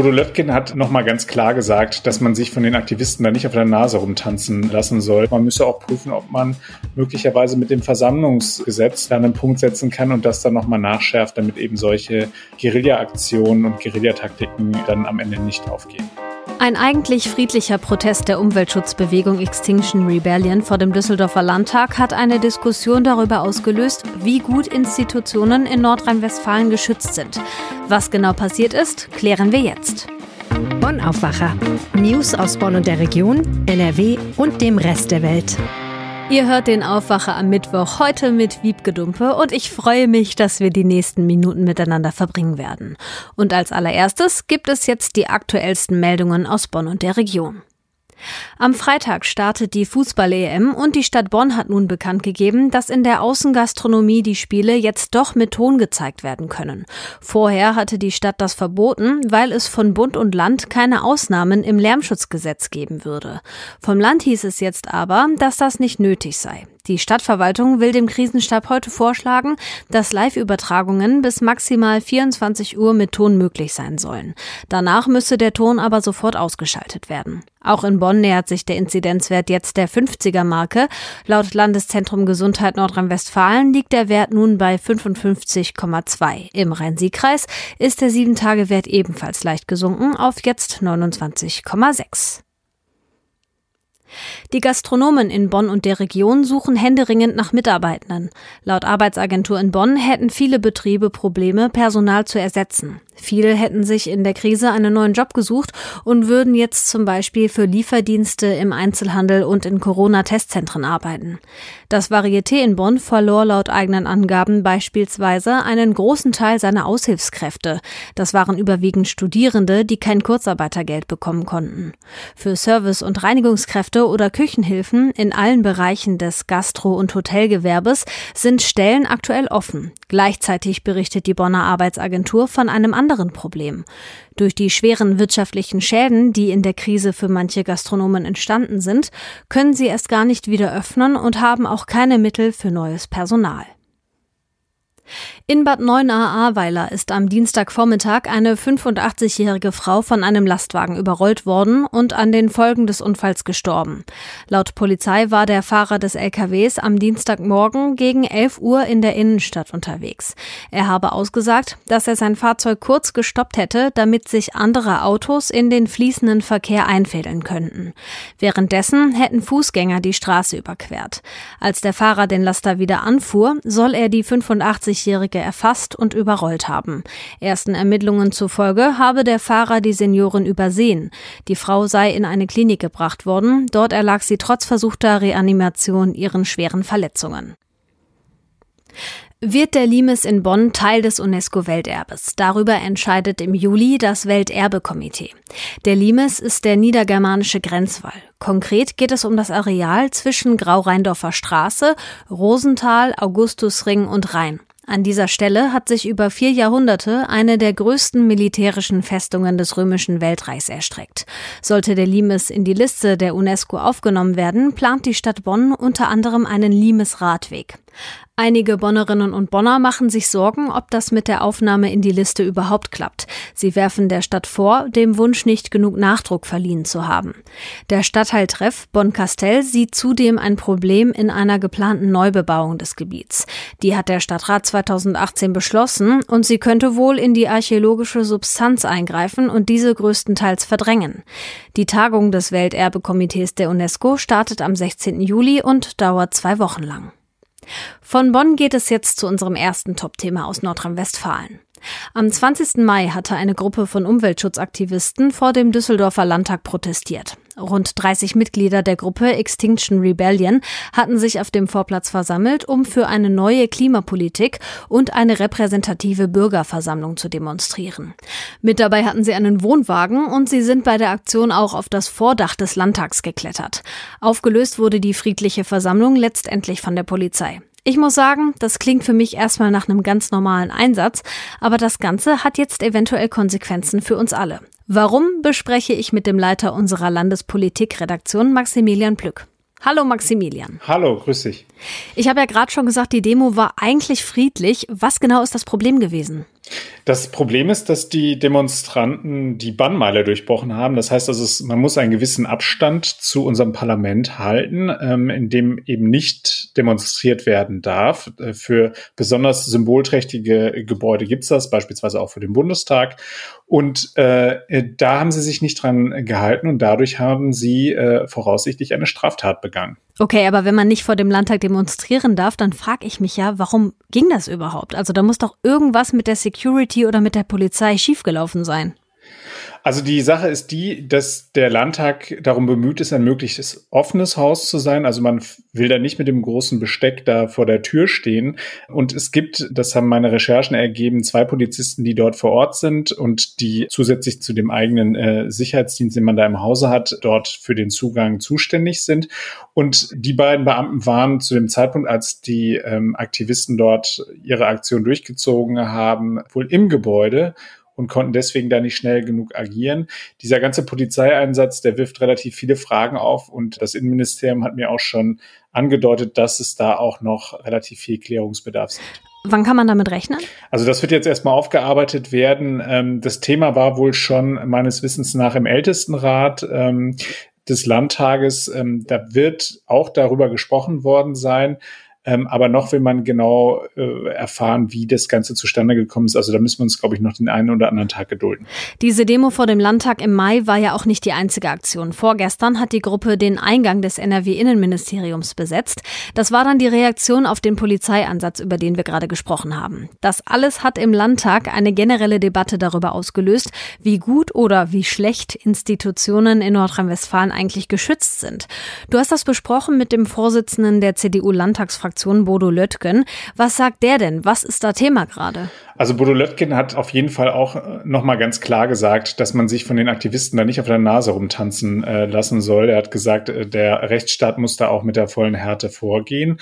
Bodo Löttgen hat nochmal ganz klar gesagt, dass man sich von den Aktivisten da nicht auf der Nase rumtanzen lassen soll. Man müsse auch prüfen, ob man möglicherweise mit dem Versammlungsgesetz da einen Punkt setzen kann und das dann nochmal nachschärft, damit eben solche Guerilla-Aktionen und Guerillataktiken dann am Ende nicht aufgehen. Ein eigentlich friedlicher Protest der Umweltschutzbewegung Extinction Rebellion vor dem Düsseldorfer Landtag hat eine Diskussion darüber ausgelöst, wie gut Institutionen in Nordrhein-Westfalen geschützt sind. Was genau passiert ist, klären wir jetzt. Bonn Aufwacher. News aus Bonn und der Region, NRW und dem Rest der Welt. Ihr hört den Aufwacher am Mittwoch heute mit Wiebgedumpe und ich freue mich, dass wir die nächsten Minuten miteinander verbringen werden. Und als allererstes gibt es jetzt die aktuellsten Meldungen aus Bonn und der Region. Am Freitag startet die Fußball-EM und die Stadt Bonn hat nun bekannt gegeben, dass in der Außengastronomie die Spiele jetzt doch mit Ton gezeigt werden können. Vorher hatte die Stadt das verboten, weil es von Bund und Land keine Ausnahmen im Lärmschutzgesetz geben würde. Vom Land hieß es jetzt aber, dass das nicht nötig sei. Die Stadtverwaltung will dem Krisenstab heute vorschlagen, dass Live-Übertragungen bis maximal 24 Uhr mit Ton möglich sein sollen. Danach müsse der Ton aber sofort ausgeschaltet werden. Auch in Bonn nähert sich der Inzidenzwert jetzt der 50er Marke. Laut Landeszentrum Gesundheit Nordrhein-Westfalen liegt der Wert nun bei 55,2. Im Rhein-Sieg-Kreis ist der 7-Tage-Wert ebenfalls leicht gesunken auf jetzt 29,6. Die Gastronomen in Bonn und der Region suchen händeringend nach Mitarbeitenden. Laut Arbeitsagentur in Bonn hätten viele Betriebe Probleme, Personal zu ersetzen. Viele hätten sich in der Krise einen neuen Job gesucht und würden jetzt zum Beispiel für Lieferdienste im Einzelhandel und in Corona-Testzentren arbeiten. Das Varieté in Bonn verlor laut eigenen Angaben beispielsweise einen großen Teil seiner Aushilfskräfte. Das waren überwiegend Studierende, die kein Kurzarbeitergeld bekommen konnten. Für Service- und Reinigungskräfte oder Küchenhilfen in allen Bereichen des Gastro- und Hotelgewerbes sind Stellen aktuell offen. Gleichzeitig berichtet die Bonner Arbeitsagentur von einem anderen anderen Problem. Durch die schweren wirtschaftlichen Schäden, die in der Krise für manche Gastronomen entstanden sind, können sie erst gar nicht wieder öffnen und haben auch keine Mittel für neues Personal. In Bad 9a-Ahrweiler ist am Dienstagvormittag eine 85-jährige Frau von einem Lastwagen überrollt worden und an den Folgen des Unfalls gestorben. Laut Polizei war der Fahrer des LKWs am Dienstagmorgen gegen 11 Uhr in der Innenstadt unterwegs. Er habe ausgesagt, dass er sein Fahrzeug kurz gestoppt hätte, damit sich andere Autos in den fließenden Verkehr einfädeln könnten. Währenddessen hätten Fußgänger die Straße überquert. Als der Fahrer den Laster wieder anfuhr, soll er die 85 20-Jährige erfasst und überrollt haben. Ersten Ermittlungen zufolge habe der Fahrer die Seniorin übersehen. Die Frau sei in eine Klinik gebracht worden. Dort erlag sie trotz versuchter Reanimation ihren schweren Verletzungen. Wird der Limes in Bonn Teil des UNESCO-Welterbes? Darüber entscheidet im Juli das Welterbekomitee. Der Limes ist der niedergermanische Grenzwall. Konkret geht es um das Areal zwischen Grau-Rheindorfer Straße, Rosental, Augustusring und Rhein. An dieser Stelle hat sich über vier Jahrhunderte eine der größten militärischen Festungen des römischen Weltreichs erstreckt. Sollte der Limes in die Liste der UNESCO aufgenommen werden, plant die Stadt Bonn unter anderem einen Limes-Radweg. Einige Bonnerinnen und Bonner machen sich Sorgen, ob das mit der Aufnahme in die Liste überhaupt klappt. Sie werfen der Stadt vor, dem Wunsch nicht genug Nachdruck verliehen zu haben. Der Stadtteiltreff Bonn-Castell sieht zudem ein Problem in einer geplanten Neubebauung des Gebiets. Die hat der Stadtrat 2018 beschlossen und sie könnte wohl in die archäologische Substanz eingreifen und diese größtenteils verdrängen. Die Tagung des Welterbekomitees der UNESCO startet am 16. Juli und dauert zwei Wochen lang. Von Bonn geht es jetzt zu unserem ersten Top-Thema aus Nordrhein-Westfalen. Am 20. Mai hatte eine Gruppe von Umweltschutzaktivisten vor dem Düsseldorfer Landtag protestiert. Rund 30 Mitglieder der Gruppe Extinction Rebellion hatten sich auf dem Vorplatz versammelt, um für eine neue Klimapolitik und eine repräsentative Bürgerversammlung zu demonstrieren. Mit dabei hatten sie einen Wohnwagen und sie sind bei der Aktion auch auf das Vordach des Landtags geklettert. Aufgelöst wurde die friedliche Versammlung letztendlich von der Polizei. Ich muss sagen, das klingt für mich erstmal nach einem ganz normalen Einsatz, aber das Ganze hat jetzt eventuell Konsequenzen für uns alle. Warum bespreche ich mit dem Leiter unserer Landespolitikredaktion Maximilian Plück. Hallo Maximilian. Hallo, grüß dich. Ich habe ja gerade schon gesagt, die Demo war eigentlich friedlich. Was genau ist das Problem gewesen? Das Problem ist, dass die Demonstranten die Bannmeile durchbrochen haben. Das heißt, also es, man muss einen gewissen Abstand zu unserem Parlament halten, ähm, in dem eben nicht demonstriert werden darf. Äh, für besonders symbolträchtige Gebäude gibt es das, beispielsweise auch für den Bundestag. Und äh, da haben sie sich nicht dran gehalten und dadurch haben sie äh, voraussichtlich eine Straftat begangen. Okay, aber wenn man nicht vor dem Landtag demonstrieren darf, dann frage ich mich ja, warum ging das überhaupt? Also da muss doch irgendwas mit der Security oder mit der Polizei schiefgelaufen sein. Also die Sache ist die, dass der Landtag darum bemüht ist, ein möglichst offenes Haus zu sein. Also man will da nicht mit dem großen Besteck da vor der Tür stehen. Und es gibt, das haben meine Recherchen ergeben, zwei Polizisten, die dort vor Ort sind und die zusätzlich zu dem eigenen äh, Sicherheitsdienst, den man da im Hause hat, dort für den Zugang zuständig sind. Und die beiden Beamten waren zu dem Zeitpunkt, als die ähm, Aktivisten dort ihre Aktion durchgezogen haben, wohl im Gebäude und konnten deswegen da nicht schnell genug agieren. Dieser ganze Polizeieinsatz, der wirft relativ viele Fragen auf und das Innenministerium hat mir auch schon angedeutet, dass es da auch noch relativ viel Klärungsbedarf gibt. Wann kann man damit rechnen? Also das wird jetzt erstmal aufgearbeitet werden. Ähm, das Thema war wohl schon meines Wissens nach im Ältestenrat ähm, des Landtages. Ähm, da wird auch darüber gesprochen worden sein. Ähm, aber noch will man genau äh, erfahren, wie das Ganze zustande gekommen ist. Also da müssen wir uns, glaube ich, noch den einen oder anderen Tag gedulden. Diese Demo vor dem Landtag im Mai war ja auch nicht die einzige Aktion. Vorgestern hat die Gruppe den Eingang des NRW-Innenministeriums besetzt. Das war dann die Reaktion auf den Polizeieinsatz, über den wir gerade gesprochen haben. Das alles hat im Landtag eine generelle Debatte darüber ausgelöst, wie gut oder wie schlecht Institutionen in Nordrhein-Westfalen eigentlich geschützt sind. Du hast das besprochen mit dem Vorsitzenden der CDU-Landtagsfraktion Fraktion Bodo Löttgen. Was sagt der denn? Was ist da Thema gerade? Also Bodo Löttgen hat auf jeden Fall auch äh, nochmal ganz klar gesagt, dass man sich von den Aktivisten da nicht auf der Nase rumtanzen äh, lassen soll. Er hat gesagt, äh, der Rechtsstaat muss da auch mit der vollen Härte vorgehen.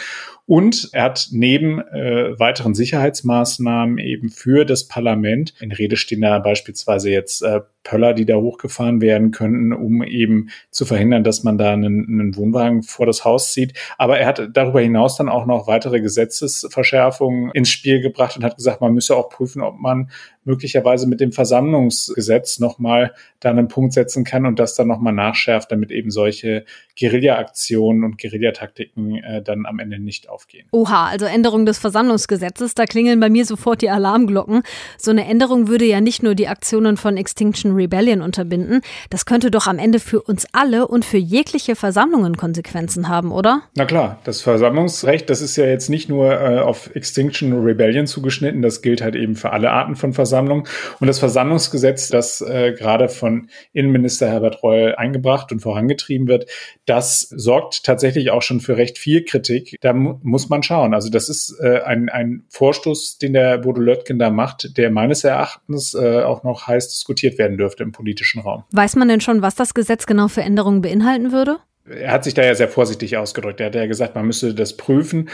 Und er hat neben äh, weiteren Sicherheitsmaßnahmen eben für das Parlament, in Rede stehen da beispielsweise jetzt äh, Pöller, die da hochgefahren werden könnten, um eben zu verhindern, dass man da einen, einen Wohnwagen vor das Haus zieht. Aber er hat darüber hinaus dann auch noch weitere Gesetzesverschärfungen ins Spiel gebracht und hat gesagt, man müsse auch prüfen, ob man möglicherweise mit dem Versammlungsgesetz nochmal da einen Punkt setzen kann und das dann nochmal nachschärft, damit eben solche Guerilla-Aktionen und Guerillataktiken äh, dann am Ende nicht aufgehen. Oha, also Änderung des Versammlungsgesetzes, da klingeln bei mir sofort die Alarmglocken. So eine Änderung würde ja nicht nur die Aktionen von Extinction Rebellion unterbinden, das könnte doch am Ende für uns alle und für jegliche Versammlungen Konsequenzen haben, oder? Na klar, das Versammlungsrecht, das ist ja jetzt nicht nur äh, auf Extinction Rebellion zugeschnitten, das gilt halt eben für alle Arten von Versammlungen. Versammlung. Und das Versammlungsgesetz, das äh, gerade von Innenminister Herbert Reul eingebracht und vorangetrieben wird, das sorgt tatsächlich auch schon für recht viel Kritik. Da mu muss man schauen. Also das ist äh, ein, ein Vorstoß, den der Bodo Löttgen da macht, der meines Erachtens äh, auch noch heiß diskutiert werden dürfte im politischen Raum. Weiß man denn schon, was das Gesetz genau für Änderungen beinhalten würde? Er hat sich da ja sehr vorsichtig ausgedrückt. Er hat ja gesagt, man müsse das prüfen.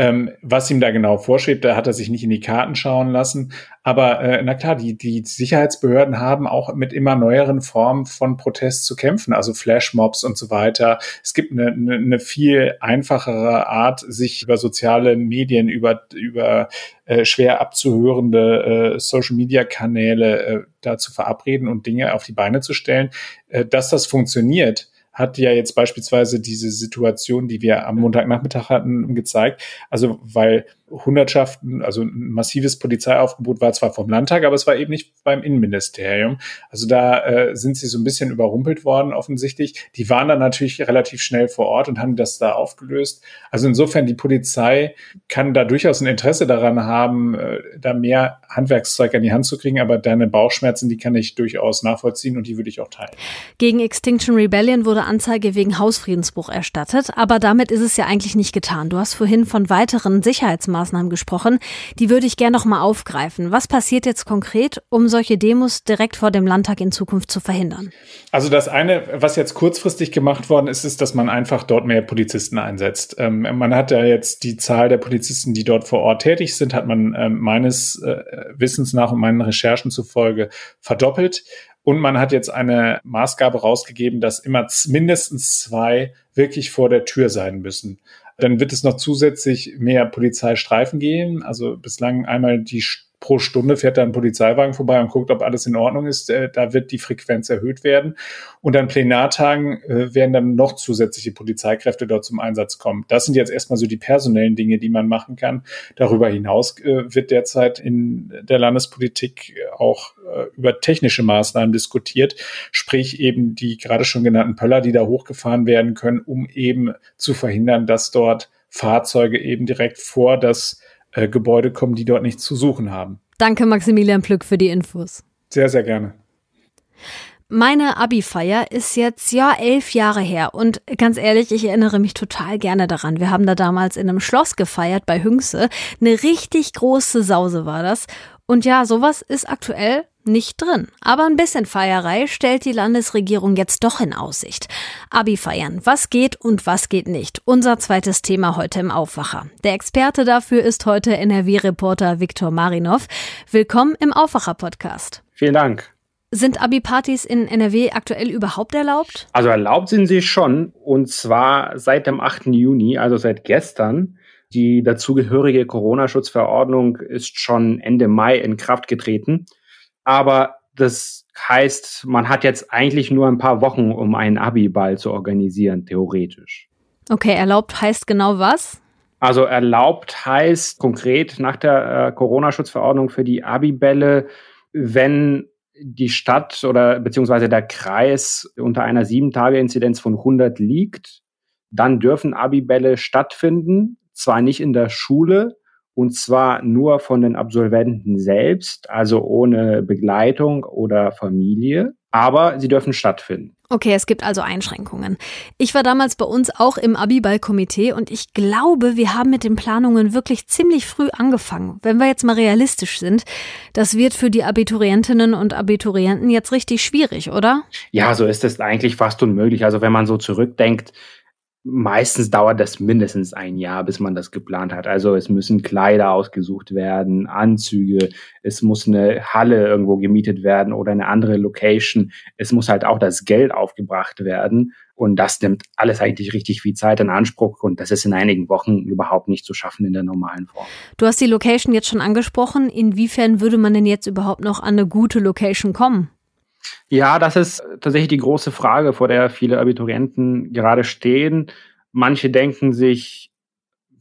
Ähm, was ihm da genau vorschwebt, da hat er sich nicht in die Karten schauen lassen. Aber äh, na klar, die, die Sicherheitsbehörden haben auch mit immer neueren Formen von Protest zu kämpfen, also Flashmobs und so weiter. Es gibt eine, eine, eine viel einfachere Art, sich über soziale Medien, über, über äh, schwer abzuhörende äh, Social-Media-Kanäle äh, da zu verabreden und Dinge auf die Beine zu stellen. Äh, dass das funktioniert, hat ja jetzt beispielsweise diese Situation, die wir am Montagnachmittag hatten, gezeigt. Also weil Hundertschaften, also ein massives Polizeiaufgebot war zwar vom Landtag, aber es war eben nicht beim Innenministerium. Also da äh, sind sie so ein bisschen überrumpelt worden offensichtlich. Die waren dann natürlich relativ schnell vor Ort und haben das da aufgelöst. Also insofern, die Polizei kann da durchaus ein Interesse daran haben, äh, da mehr Handwerkszeug an die Hand zu kriegen, aber deine Bauchschmerzen, die kann ich durchaus nachvollziehen und die würde ich auch teilen. Gegen Extinction Rebellion wurde Anzeige wegen Hausfriedensbruch erstattet, aber damit ist es ja eigentlich nicht getan. Du hast vorhin von weiteren Sicherheitsmaßnahmen Maßnahmen gesprochen. Die würde ich gerne noch mal aufgreifen. Was passiert jetzt konkret, um solche Demos direkt vor dem Landtag in Zukunft zu verhindern? Also das eine, was jetzt kurzfristig gemacht worden ist, ist, dass man einfach dort mehr Polizisten einsetzt. Ähm, man hat ja jetzt die Zahl der Polizisten, die dort vor Ort tätig sind, hat man ähm, meines äh, Wissens nach und meinen Recherchen zufolge verdoppelt. Und man hat jetzt eine Maßgabe rausgegeben, dass immer mindestens zwei wirklich vor der Tür sein müssen. Dann wird es noch zusätzlich mehr Polizeistreifen geben. Also bislang einmal die pro Stunde fährt da ein Polizeiwagen vorbei und guckt, ob alles in Ordnung ist. Äh, da wird die Frequenz erhöht werden. Und an Plenartagen äh, werden dann noch zusätzliche Polizeikräfte dort zum Einsatz kommen. Das sind jetzt erstmal so die personellen Dinge, die man machen kann. Darüber hinaus äh, wird derzeit in der Landespolitik auch über technische Maßnahmen diskutiert, sprich eben die gerade schon genannten Pöller, die da hochgefahren werden können, um eben zu verhindern, dass dort Fahrzeuge eben direkt vor das äh, Gebäude kommen, die dort nichts zu suchen haben. Danke, Maximilian Plück, für die Infos. Sehr, sehr gerne. Meine Abi-Feier ist jetzt ja elf Jahre her und ganz ehrlich, ich erinnere mich total gerne daran. Wir haben da damals in einem Schloss gefeiert bei Hüngse. Eine richtig große Sause war das. Und ja, sowas ist aktuell nicht drin. Aber ein bisschen Feierei stellt die Landesregierung jetzt doch in Aussicht. Abi feiern. Was geht und was geht nicht? Unser zweites Thema heute im Aufwacher. Der Experte dafür ist heute NRW-Reporter Viktor Marinov. Willkommen im Aufwacher-Podcast. Vielen Dank. Sind Abi-Partys in NRW aktuell überhaupt erlaubt? Also erlaubt sind sie schon und zwar seit dem 8. Juni, also seit gestern. Die dazugehörige Corona-Schutzverordnung ist schon Ende Mai in Kraft getreten. Aber das heißt, man hat jetzt eigentlich nur ein paar Wochen, um einen Abi-Ball zu organisieren, theoretisch. Okay, erlaubt heißt genau was? Also erlaubt heißt konkret nach der äh, Corona-Schutzverordnung für die Abi-Bälle, wenn die Stadt oder beziehungsweise der Kreis unter einer sieben Tage Inzidenz von 100 liegt, dann dürfen Abi-Bälle stattfinden, zwar nicht in der Schule, und zwar nur von den Absolventen selbst, also ohne Begleitung oder Familie, aber sie dürfen stattfinden. Okay, es gibt also Einschränkungen. Ich war damals bei uns auch im Abiball-Komitee und ich glaube, wir haben mit den Planungen wirklich ziemlich früh angefangen. Wenn wir jetzt mal realistisch sind, das wird für die Abiturientinnen und Abiturienten jetzt richtig schwierig, oder? Ja, so ist es eigentlich fast unmöglich. Also wenn man so zurückdenkt, meistens dauert das mindestens ein Jahr, bis man das geplant hat. Also es müssen Kleider ausgesucht werden, Anzüge, es muss eine Halle irgendwo gemietet werden oder eine andere Location. Es muss halt auch das Geld aufgebracht werden. Und das nimmt alles eigentlich richtig viel Zeit in Anspruch. Und das ist in einigen Wochen überhaupt nicht zu schaffen in der normalen Form. Du hast die Location jetzt schon angesprochen. Inwiefern würde man denn jetzt überhaupt noch an eine gute Location kommen? Ja, das ist tatsächlich die große Frage, vor der viele Abiturienten gerade stehen. Manche denken sich,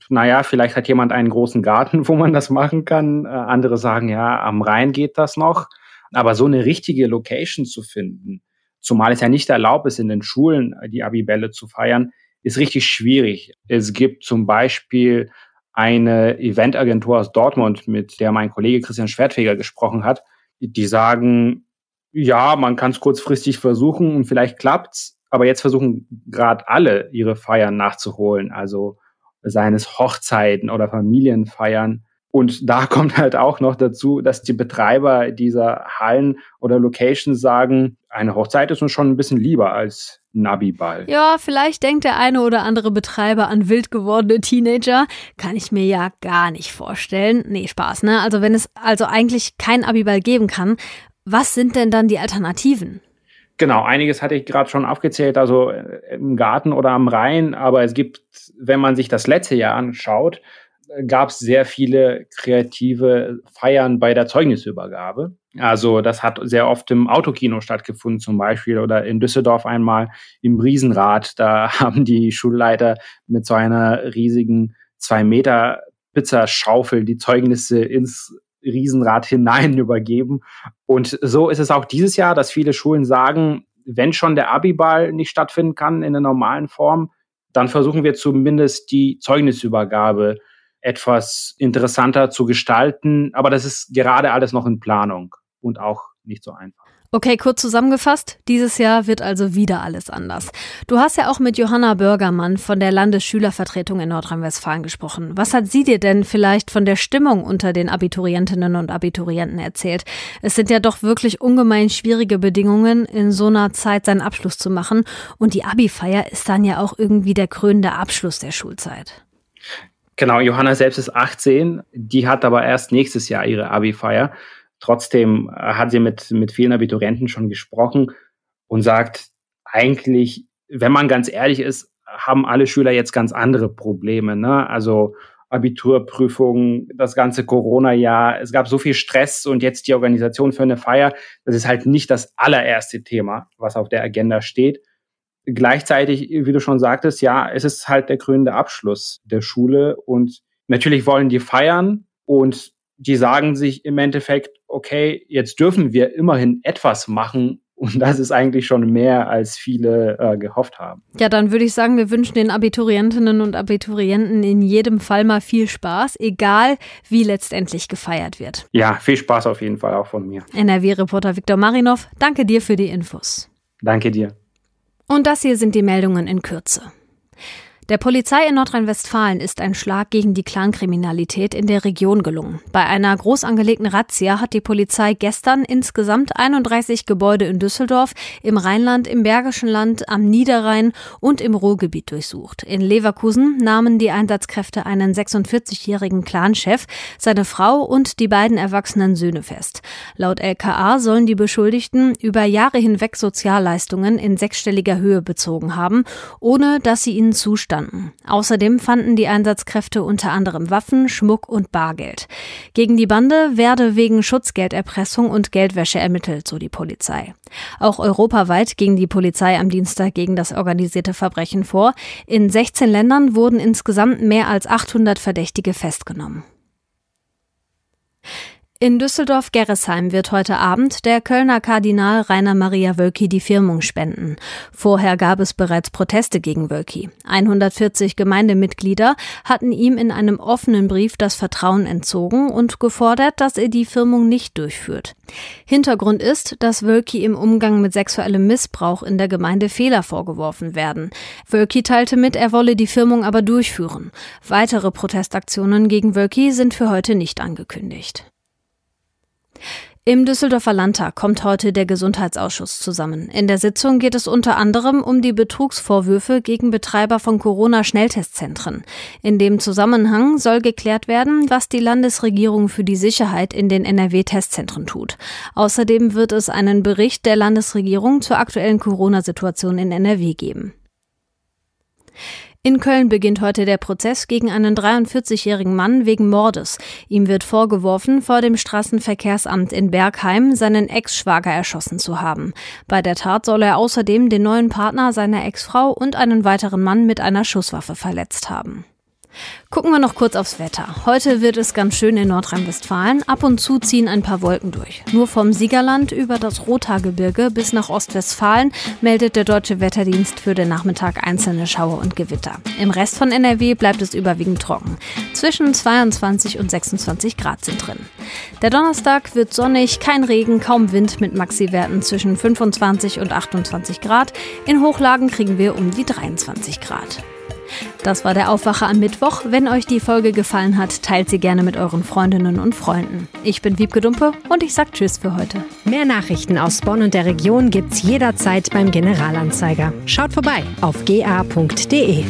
naja, vielleicht hat jemand einen großen Garten, wo man das machen kann. Äh, andere sagen, ja, am Rhein geht das noch. Aber so eine richtige Location zu finden, zumal es ja nicht erlaubt ist, in den Schulen die Abibälle zu feiern, ist richtig schwierig. Es gibt zum Beispiel eine Eventagentur aus Dortmund, mit der mein Kollege Christian Schwertfeger gesprochen hat, die sagen, ja, man kann es kurzfristig versuchen und vielleicht klappt's, aber jetzt versuchen gerade alle ihre Feiern nachzuholen, also seines Hochzeiten oder Familienfeiern. Und da kommt halt auch noch dazu, dass die Betreiber dieser Hallen oder Locations sagen, eine Hochzeit ist uns schon ein bisschen lieber als ein Abiball. Ja, vielleicht denkt der eine oder andere Betreiber an wild gewordene Teenager. Kann ich mir ja gar nicht vorstellen. Nee, Spaß, ne? Also wenn es also eigentlich kein Abiball geben kann, was sind denn dann die Alternativen? Genau, einiges hatte ich gerade schon aufgezählt, also äh, im Garten oder am Rhein, aber es gibt, wenn man sich das letzte Jahr anschaut, gab es sehr viele kreative Feiern bei der Zeugnisübergabe. Also das hat sehr oft im Autokino stattgefunden zum Beispiel oder in Düsseldorf einmal im Riesenrad. Da haben die Schulleiter mit so einer riesigen zwei Meter Pizzaschaufel die Zeugnisse ins Riesenrad hinein übergeben. Und so ist es auch dieses Jahr, dass viele Schulen sagen, wenn schon der Abiball nicht stattfinden kann in der normalen Form, dann versuchen wir zumindest die Zeugnisübergabe etwas interessanter zu gestalten. Aber das ist gerade alles noch in Planung und auch nicht so einfach. Okay, kurz zusammengefasst, dieses Jahr wird also wieder alles anders. Du hast ja auch mit Johanna Bürgermann von der Landesschülervertretung in Nordrhein-Westfalen gesprochen. Was hat sie dir denn vielleicht von der Stimmung unter den Abiturientinnen und Abiturienten erzählt? Es sind ja doch wirklich ungemein schwierige Bedingungen, in so einer Zeit seinen Abschluss zu machen. Und die Abi-Feier ist dann ja auch irgendwie der krönende Abschluss der Schulzeit. Genau, Johanna selbst ist 18, die hat aber erst nächstes Jahr ihre Abi-Feier. Trotzdem äh, hat sie mit, mit vielen Abiturienten schon gesprochen und sagt, eigentlich, wenn man ganz ehrlich ist, haben alle Schüler jetzt ganz andere Probleme. Ne? Also Abiturprüfungen, das ganze Corona-Jahr, es gab so viel Stress und jetzt die Organisation für eine Feier, das ist halt nicht das allererste Thema, was auf der Agenda steht. Gleichzeitig, wie du schon sagtest, ja, es ist halt der krönende Abschluss der Schule und natürlich wollen die feiern und die sagen sich im Endeffekt, okay, jetzt dürfen wir immerhin etwas machen, und das ist eigentlich schon mehr, als viele äh, gehofft haben. Ja, dann würde ich sagen, wir wünschen den Abiturientinnen und Abiturienten in jedem Fall mal viel Spaß, egal wie letztendlich gefeiert wird. Ja, viel Spaß auf jeden Fall auch von mir. NRW-Reporter Viktor Marinov, danke dir für die Infos. Danke dir. Und das hier sind die Meldungen in Kürze. Der Polizei in Nordrhein-Westfalen ist ein Schlag gegen die Clankriminalität in der Region gelungen. Bei einer groß angelegten Razzia hat die Polizei gestern insgesamt 31 Gebäude in Düsseldorf, im Rheinland, im Bergischen Land, am Niederrhein und im Ruhrgebiet durchsucht. In Leverkusen nahmen die Einsatzkräfte einen 46-jährigen Clanchef, seine Frau und die beiden erwachsenen Söhne fest. Laut LKA sollen die Beschuldigten über Jahre hinweg Sozialleistungen in sechsstelliger Höhe bezogen haben, ohne dass sie ihnen zustanden standen. Außerdem fanden die Einsatzkräfte unter anderem Waffen, Schmuck und Bargeld. Gegen die Bande werde wegen Schutzgelderpressung und Geldwäsche ermittelt, so die Polizei. Auch europaweit ging die Polizei am Dienstag gegen das organisierte Verbrechen vor. In 16 Ländern wurden insgesamt mehr als 800 Verdächtige festgenommen. In Düsseldorf-Gerresheim wird heute Abend der Kölner Kardinal Rainer Maria Wölki die Firmung spenden. Vorher gab es bereits Proteste gegen Wölki. 140 Gemeindemitglieder hatten ihm in einem offenen Brief das Vertrauen entzogen und gefordert, dass er die Firmung nicht durchführt. Hintergrund ist, dass Wölki im Umgang mit sexuellem Missbrauch in der Gemeinde Fehler vorgeworfen werden. Wölki teilte mit, er wolle die Firmung aber durchführen. Weitere Protestaktionen gegen Wölki sind für heute nicht angekündigt. Im Düsseldorfer Landtag kommt heute der Gesundheitsausschuss zusammen. In der Sitzung geht es unter anderem um die Betrugsvorwürfe gegen Betreiber von Corona-Schnelltestzentren. In dem Zusammenhang soll geklärt werden, was die Landesregierung für die Sicherheit in den NRW-Testzentren tut. Außerdem wird es einen Bericht der Landesregierung zur aktuellen Corona-Situation in NRW geben. In Köln beginnt heute der Prozess gegen einen 43-jährigen Mann wegen Mordes. Ihm wird vorgeworfen, vor dem Straßenverkehrsamt in Bergheim seinen Ex-Schwager erschossen zu haben. Bei der Tat soll er außerdem den neuen Partner seiner Ex-Frau und einen weiteren Mann mit einer Schusswaffe verletzt haben. Gucken wir noch kurz aufs Wetter. Heute wird es ganz schön in Nordrhein-Westfalen. Ab und zu ziehen ein paar Wolken durch. Nur vom Siegerland über das Rothaargebirge bis nach Ostwestfalen meldet der Deutsche Wetterdienst für den Nachmittag einzelne Schauer und Gewitter. Im Rest von NRW bleibt es überwiegend trocken. Zwischen 22 und 26 Grad sind drin. Der Donnerstag wird sonnig, kein Regen, kaum Wind mit Maxi-Werten zwischen 25 und 28 Grad. In Hochlagen kriegen wir um die 23 Grad. Das war der Aufwacher am Mittwoch. Wenn euch die Folge gefallen hat, teilt sie gerne mit euren Freundinnen und Freunden. Ich bin Wiebke Dumpe und ich sag Tschüss für heute. Mehr Nachrichten aus Bonn und der Region gibt's jederzeit beim Generalanzeiger. Schaut vorbei auf ga.de.